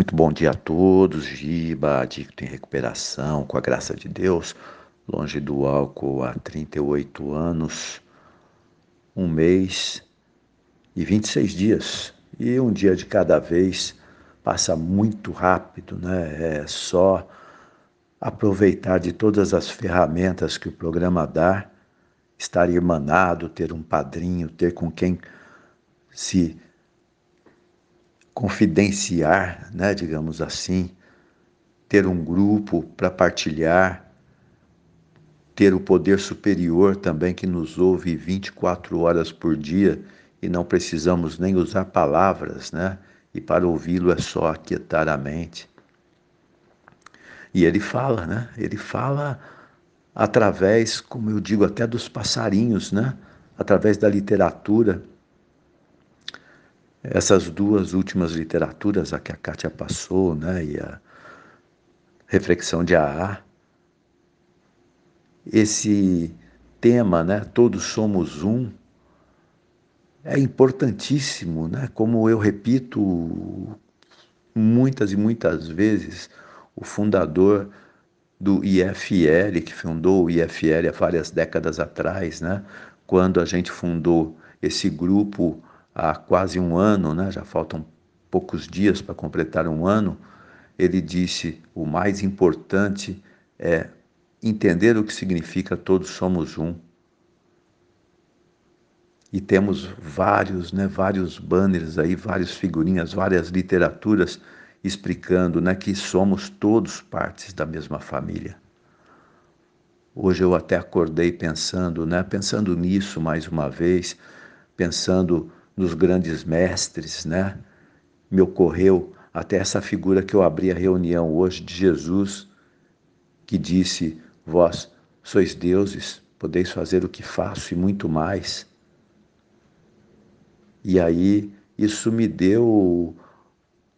Muito bom dia a todos, Giba, adicto em recuperação, com a graça de Deus, longe do álcool há 38 anos, um mês e 26 dias. E um dia de cada vez passa muito rápido, né? É só aproveitar de todas as ferramentas que o programa dá, estar irmanado, ter um padrinho, ter com quem se confidenciar, né, digamos assim, ter um grupo para partilhar, ter o poder superior também que nos ouve 24 horas por dia e não precisamos nem usar palavras, né? E para ouvi-lo é só aquietar a mente. E ele fala, né? Ele fala através, como eu digo, até dos passarinhos, né? Através da literatura essas duas últimas literaturas, a que a Kátia passou, né, e a reflexão de AA, esse tema, né, todos somos um, é importantíssimo, né? Como eu repito muitas e muitas vezes, o fundador do IFL, que fundou o IFL há várias décadas atrás, né? Quando a gente fundou esse grupo há quase um ano, né, já faltam poucos dias para completar um ano, ele disse: o mais importante é entender o que significa todos somos um. E temos vários, né, vários banners aí, várias figurinhas, várias literaturas explicando, né, que somos todos partes da mesma família. Hoje eu até acordei pensando, né, pensando nisso mais uma vez, pensando nos grandes mestres, né? Me ocorreu até essa figura que eu abri a reunião hoje de Jesus, que disse: Vós sois deuses, podeis fazer o que faço e muito mais. E aí isso me deu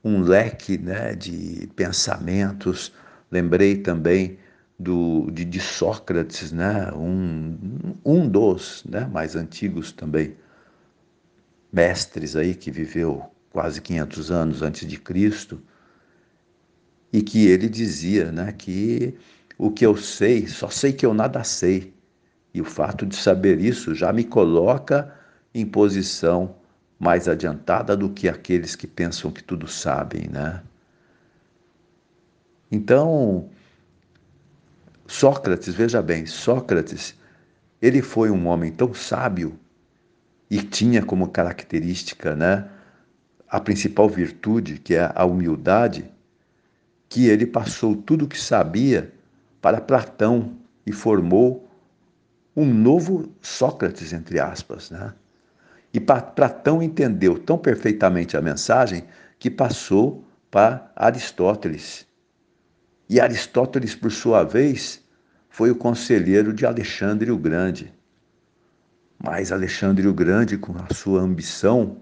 um leque né, de pensamentos. Lembrei também do, de, de Sócrates, né, um, um dos né, mais antigos também mestres aí que viveu quase 500 anos antes de Cristo, e que ele dizia, né, que o que eu sei, só sei que eu nada sei. E o fato de saber isso já me coloca em posição mais adiantada do que aqueles que pensam que tudo sabem, né? Então, Sócrates, veja bem, Sócrates, ele foi um homem tão sábio e tinha como característica, né, a principal virtude, que é a humildade, que ele passou tudo o que sabia para Platão e formou um novo Sócrates, entre aspas, né? E Platão entendeu tão perfeitamente a mensagem que passou para Aristóteles. E Aristóteles, por sua vez, foi o conselheiro de Alexandre o Grande. Mas Alexandre o Grande, com a sua ambição,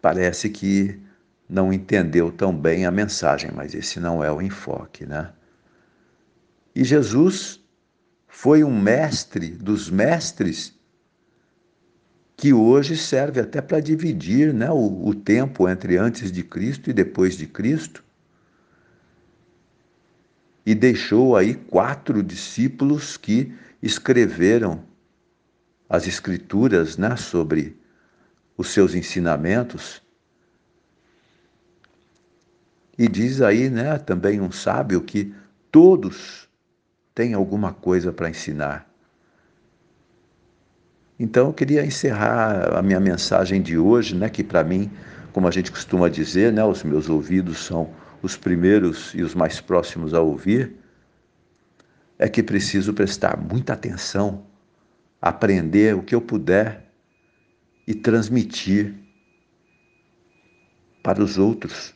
parece que não entendeu tão bem a mensagem, mas esse não é o enfoque, né? E Jesus foi um mestre dos mestres que hoje serve até para dividir né, o, o tempo entre antes de Cristo e depois de Cristo. E deixou aí quatro discípulos que escreveram as escrituras né, sobre os seus ensinamentos. E diz aí né, também um sábio que todos têm alguma coisa para ensinar. Então eu queria encerrar a minha mensagem de hoje, né, que para mim, como a gente costuma dizer, né, os meus ouvidos são os primeiros e os mais próximos a ouvir, é que preciso prestar muita atenção aprender o que eu puder e transmitir para os outros.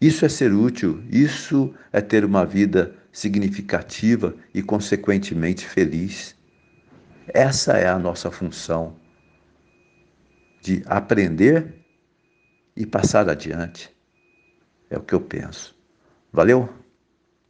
Isso é ser útil, isso é ter uma vida significativa e, consequentemente, feliz. Essa é a nossa função de aprender e passar adiante. É o que eu penso. Valeu?